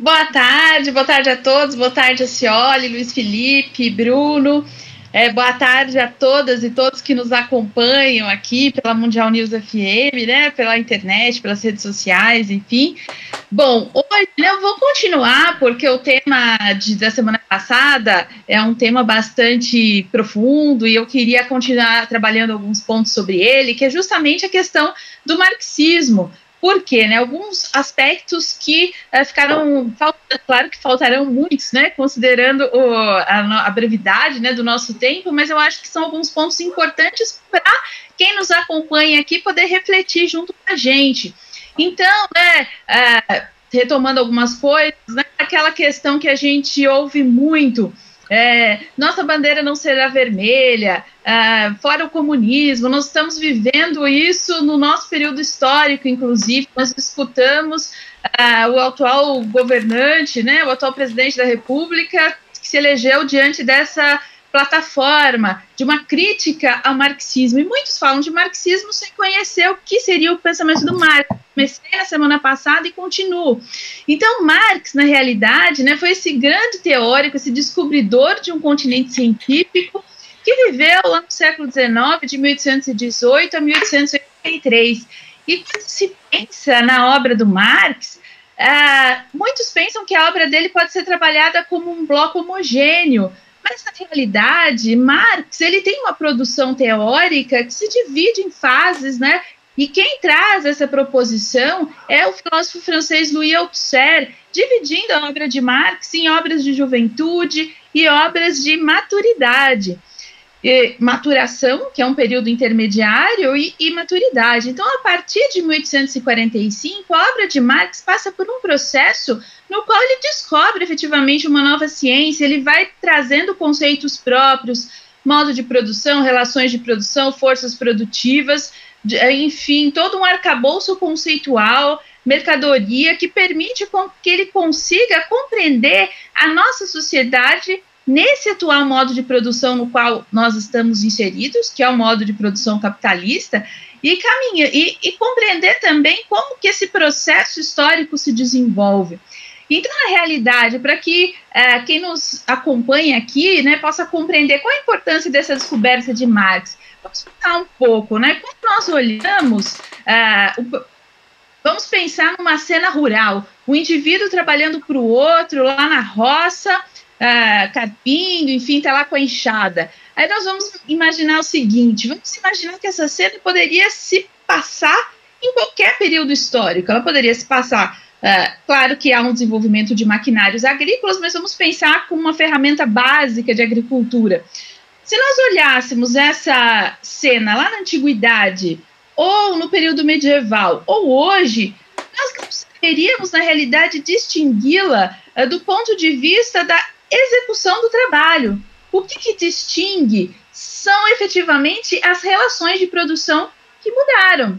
Boa tarde, boa tarde a todos, boa tarde a Cioli, Luiz Felipe, Bruno. É, boa tarde a todas e todos que nos acompanham aqui pela Mundial News FM, né, pela internet, pelas redes sociais, enfim. Bom, hoje né, eu vou continuar, porque o tema de, da semana passada é um tema bastante profundo e eu queria continuar trabalhando alguns pontos sobre ele, que é justamente a questão do marxismo, por quê? Né? Alguns aspectos que uh, ficaram, claro que faltarão muitos, né? Considerando o, a, a, brevidade né, do nosso tempo, mas eu acho que são alguns pontos importantes para quem nos acompanha aqui poder refletir junto com a gente. Então, né, uh, retomando algumas coisas, né, aquela questão que a gente ouve muito é, nossa bandeira não será vermelha, é, fora o comunismo, nós estamos vivendo isso no nosso período histórico, inclusive, nós escutamos é, o atual governante, né, o atual presidente da República, que se elegeu diante dessa plataforma de uma crítica ao marxismo. E muitos falam de marxismo sem conhecer o que seria o pensamento do Marx. Comecei na semana passada e continuo. Então, Marx, na realidade, né, foi esse grande teórico, esse descobridor de um continente científico que viveu lá no século XIX, de 1818 a 1883. E quando se pensa na obra do Marx, uh, muitos pensam que a obra dele pode ser trabalhada como um bloco homogêneo, mas na realidade, Marx ele tem uma produção teórica que se divide em fases, né? E quem traz essa proposição é o filósofo francês Louis Althusser, dividindo a obra de Marx em obras de juventude e obras de maturidade maturação, que é um período intermediário, e, e, maturidade. Então, a partir de 1845, a obra de Marx passa por um processo no qual ele descobre efetivamente uma nova ciência, ele vai trazendo conceitos próprios, modo de produção, relações de produção, forças produtivas, enfim, todo um arcabouço conceitual, mercadoria que permite que ele consiga compreender a nossa sociedade nesse atual modo de produção no qual nós estamos inseridos, que é o modo de produção capitalista, e caminha e, e compreender também como que esse processo histórico se desenvolve. Então, na realidade, para que é, quem nos acompanha aqui né, possa compreender qual a importância dessa descoberta de Marx, vamos pensar um pouco, né? Quando nós olhamos, é, o, vamos pensar numa cena rural, o indivíduo trabalhando para o outro lá na roça, ah, carpindo, enfim, está lá com a enxada. Aí nós vamos imaginar o seguinte: vamos imaginar que essa cena poderia se passar em qualquer período histórico. Ela poderia se passar. Uh, claro que há um desenvolvimento de maquinários agrícolas, mas vamos pensar como uma ferramenta básica de agricultura. Se nós olhássemos essa cena lá na antiguidade, ou no período medieval, ou hoje, nós não saberíamos, na realidade, distingui-la uh, do ponto de vista da execução do trabalho. O que, que distingue são efetivamente as relações de produção que mudaram.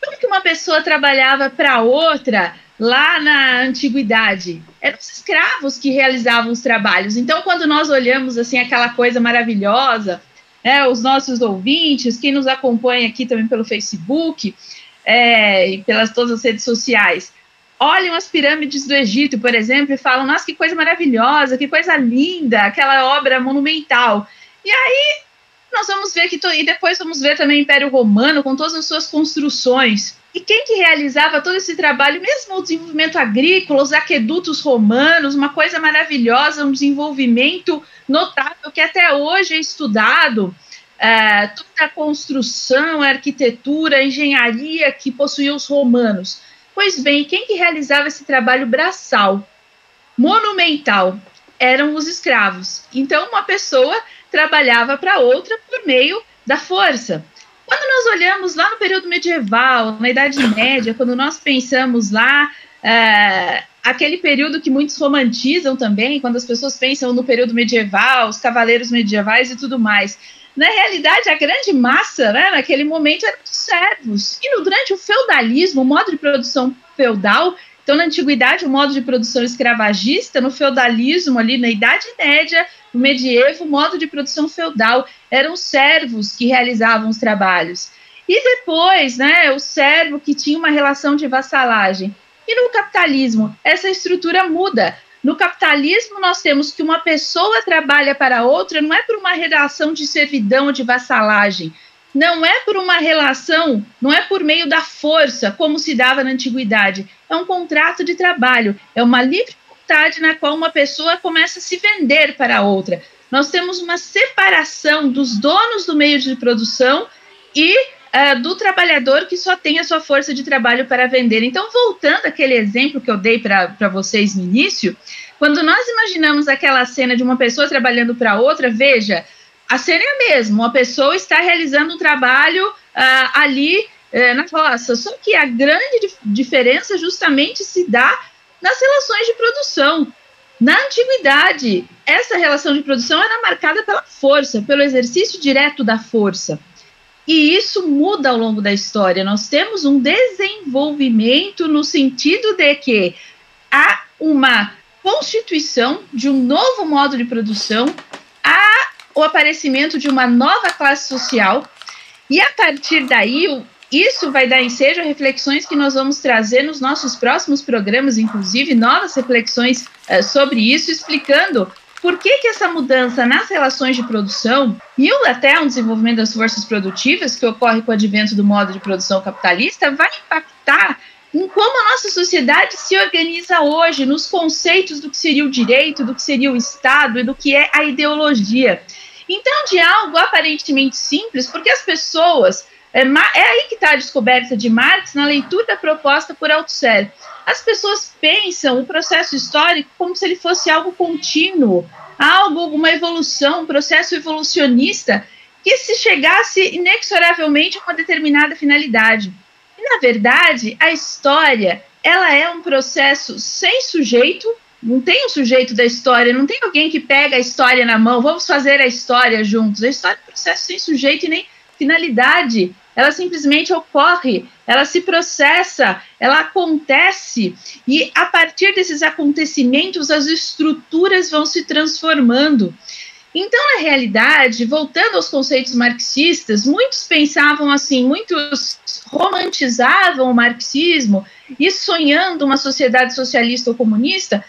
Como que uma pessoa trabalhava para outra lá na antiguidade? Eram os escravos que realizavam os trabalhos. Então, quando nós olhamos assim aquela coisa maravilhosa, né, os nossos ouvintes, quem nos acompanha aqui também pelo Facebook é, e pelas todas as redes sociais, olham as pirâmides do Egito, por exemplo, e falam: nossa, que coisa maravilhosa, que coisa linda, aquela obra monumental. E aí nós vamos ver que, e depois vamos ver também o Império Romano com todas as suas construções. E quem que realizava todo esse trabalho, mesmo o desenvolvimento agrícola, os aquedutos romanos, uma coisa maravilhosa, um desenvolvimento notável que até hoje é estudado. É, toda a construção, a arquitetura, a engenharia que possuíam os romanos. Pois bem, quem que realizava esse trabalho braçal, monumental, eram os escravos. Então, uma pessoa trabalhava para outra por meio da força. Quando nós olhamos lá no período medieval, na Idade Média, quando nós pensamos lá, é, aquele período que muitos romantizam também, quando as pessoas pensam no período medieval, os cavaleiros medievais e tudo mais, na realidade, a grande massa, né, naquele momento, eram os servos. E no, durante o feudalismo, o modo de produção feudal, então na antiguidade, o modo de produção escravagista, no feudalismo, ali na Idade Média, no medievo, o modo de produção feudal, eram os servos que realizavam os trabalhos. E depois, né, o servo que tinha uma relação de vassalagem. E no capitalismo, essa estrutura muda. No capitalismo, nós temos que uma pessoa trabalha para outra, não é por uma relação de servidão ou de vassalagem, não é por uma relação, não é por meio da força, como se dava na antiguidade. É um contrato de trabalho, é uma livre vontade na qual uma pessoa começa a se vender para outra. Nós temos uma separação dos donos do meio de produção e uh, do trabalhador que só tem a sua força de trabalho para vender. Então, voltando àquele exemplo que eu dei para vocês no início, quando nós imaginamos aquela cena de uma pessoa trabalhando para outra, veja, a cena é a mesma, uma pessoa está realizando um trabalho uh, ali uh, na roça, só que a grande dif diferença justamente se dá nas relações de produção. Na antiguidade, essa relação de produção era marcada pela força, pelo exercício direto da força. E isso muda ao longo da história. Nós temos um desenvolvimento no sentido de que há uma constituição de um novo modo de produção, o aparecimento de uma nova classe social, e a partir daí, isso vai dar ensejo a reflexões que nós vamos trazer nos nossos próximos programas, inclusive novas reflexões uh, sobre isso, explicando por que, que essa mudança nas relações de produção e até um desenvolvimento das forças produtivas, que ocorre com o advento do modo de produção capitalista, vai impactar em como a nossa sociedade se organiza hoje, nos conceitos do que seria o direito, do que seria o Estado e do que é a ideologia. Então, de algo aparentemente simples, porque as pessoas. É, é aí que está a descoberta de Marx na leitura proposta por Althusser as pessoas pensam o processo histórico como se ele fosse algo contínuo, algo, uma evolução, um processo evolucionista que se chegasse inexoravelmente a uma determinada finalidade. E, na verdade, a história ela é um processo sem sujeito, não tem um sujeito da história, não tem alguém que pega a história na mão, vamos fazer a história juntos. A história é um processo sem sujeito e nem finalidade ela simplesmente ocorre, ela se processa, ela acontece, e a partir desses acontecimentos as estruturas vão se transformando. Então, na realidade, voltando aos conceitos marxistas, muitos pensavam assim, muitos romantizavam o marxismo e sonhando uma sociedade socialista ou comunista,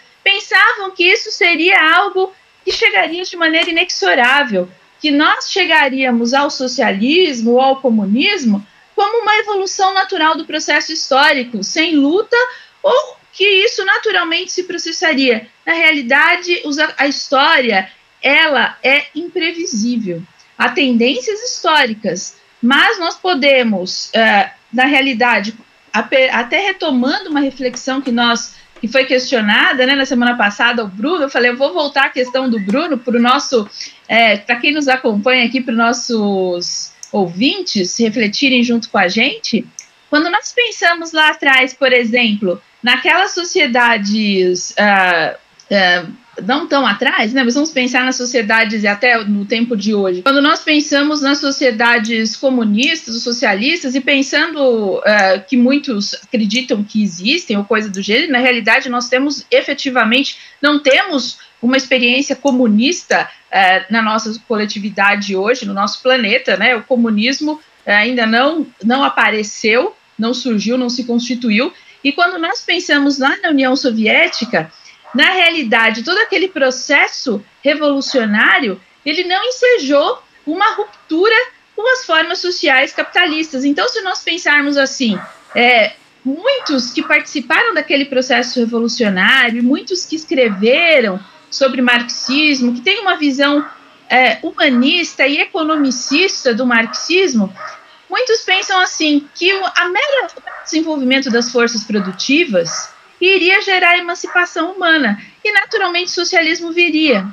pensavam que isso seria algo que chegaria de maneira inexorável, que nós chegaríamos ao socialismo ou ao comunismo como uma evolução natural do processo histórico, sem luta, ou que isso naturalmente se processaria. Na realidade, a história ela é imprevisível. Há tendências históricas, mas nós podemos, uh, na realidade, até retomando uma reflexão que nós que foi questionada né, na semana passada o Bruno, eu falei, eu vou voltar à questão do Bruno para o nosso, é, para quem nos acompanha aqui, para os nossos ouvintes refletirem junto com a gente. Quando nós pensamos lá atrás, por exemplo, naquelas sociedades uh, uh, não tão atrás, né? Mas vamos pensar nas sociedades e até no tempo de hoje. Quando nós pensamos nas sociedades comunistas socialistas e pensando uh, que muitos acreditam que existem ou coisa do gênero, na realidade nós temos efetivamente não temos uma experiência comunista uh, na nossa coletividade hoje, no nosso planeta, né? O comunismo uh, ainda não não apareceu, não surgiu, não se constituiu. E quando nós pensamos lá na União Soviética, na realidade, todo aquele processo revolucionário, ele não ensejou uma ruptura com as formas sociais capitalistas. Então, se nós pensarmos assim, é, muitos que participaram daquele processo revolucionário, muitos que escreveram sobre marxismo, que têm uma visão é, humanista e economicista do marxismo, muitos pensam assim que a mera desenvolvimento das forças produtivas iria gerar emancipação humana e naturalmente socialismo viria.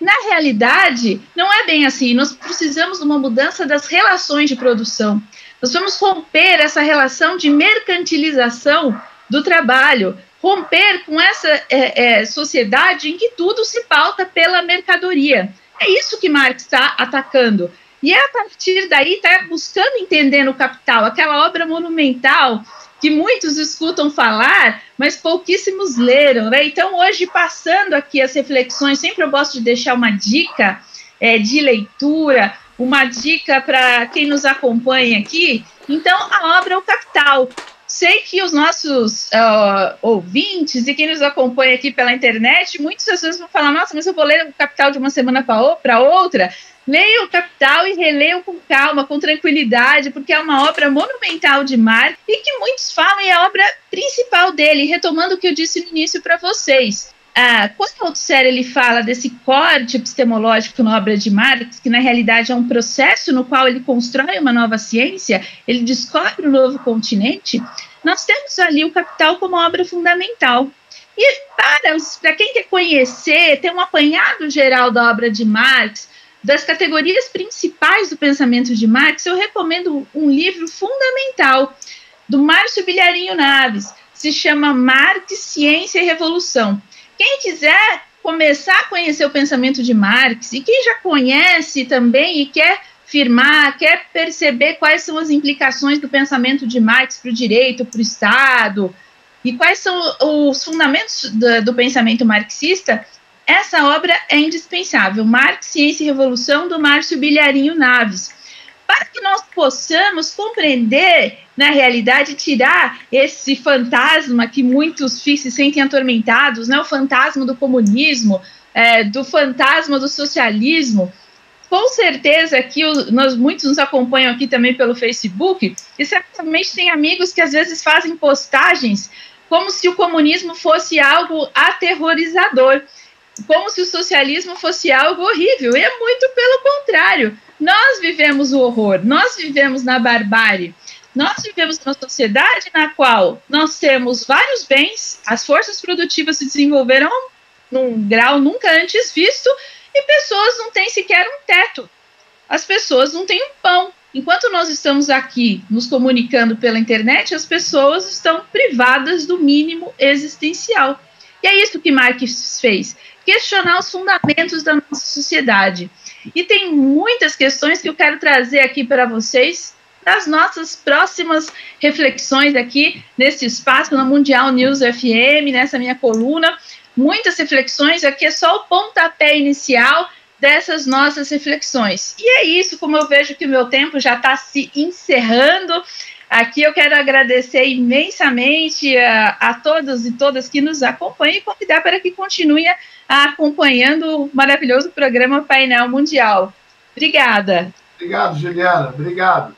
Na realidade, não é bem assim. Nós precisamos de uma mudança das relações de produção. Nós vamos romper essa relação de mercantilização do trabalho, romper com essa é, é, sociedade em que tudo se pauta pela mercadoria. É isso que Marx está atacando. E é a partir daí está buscando entender no Capital, aquela obra monumental que muitos escutam falar, mas pouquíssimos leram, né? Então, hoje, passando aqui as reflexões, sempre eu gosto de deixar uma dica é, de leitura, uma dica para quem nos acompanha aqui. Então, a obra o Capital. Sei que os nossos uh, ouvintes e quem nos acompanha aqui pela internet, muitas pessoas vão falar: nossa, mas eu vou ler o Capital de uma semana para outra. Leia o Capital e releiam com calma, com tranquilidade, porque é uma obra monumental de Marx e que muitos falam é a obra principal dele, retomando o que eu disse no início para vocês. Ah, quando o Althusser ele fala desse corte epistemológico na obra de Marx, que na realidade é um processo no qual ele constrói uma nova ciência, ele descobre um novo continente, nós temos ali o Capital como obra fundamental. E para, para quem quer conhecer, ter um apanhado geral da obra de Marx, das categorias principais do pensamento de Marx, eu recomendo um livro fundamental do Márcio Bilharinho Naves, se chama Marx, Ciência e Revolução. Quem quiser começar a conhecer o pensamento de Marx e quem já conhece também e quer firmar, quer perceber quais são as implicações do pensamento de Marx para o direito, para o Estado e quais são os fundamentos do, do pensamento marxista, essa obra é indispensável. Marx, Ciência e Revolução, do Márcio Bilharinho Naves para que nós possamos compreender, na realidade, tirar esse fantasma que muitos se sentem atormentados, né, o fantasma do comunismo, é, do fantasma do socialismo. Com certeza que nós, muitos nos acompanham aqui também pelo Facebook, e certamente tem amigos que às vezes fazem postagens como se o comunismo fosse algo aterrorizador, como se o socialismo fosse algo horrível, e é muito pelo contrário nós vivemos o horror, nós vivemos na barbárie, nós vivemos numa sociedade na qual nós temos vários bens, as forças produtivas se desenvolveram num grau nunca antes visto e pessoas não têm sequer um teto. As pessoas não têm um pão. Enquanto nós estamos aqui nos comunicando pela internet, as pessoas estão privadas do mínimo existencial. E é isso que Marx fez: questionar os fundamentos da nossa sociedade. E tem muitas questões que eu quero trazer aqui para vocês nas nossas próximas reflexões aqui nesse espaço na Mundial News FM, nessa minha coluna. Muitas reflexões, aqui é só o pontapé inicial dessas nossas reflexões. E é isso, como eu vejo que o meu tempo já está se encerrando. Aqui eu quero agradecer imensamente a, a todos e todas que nos acompanham e convidar para que continuem acompanhando o maravilhoso programa Painel Mundial. Obrigada. Obrigado, Juliana. Obrigado.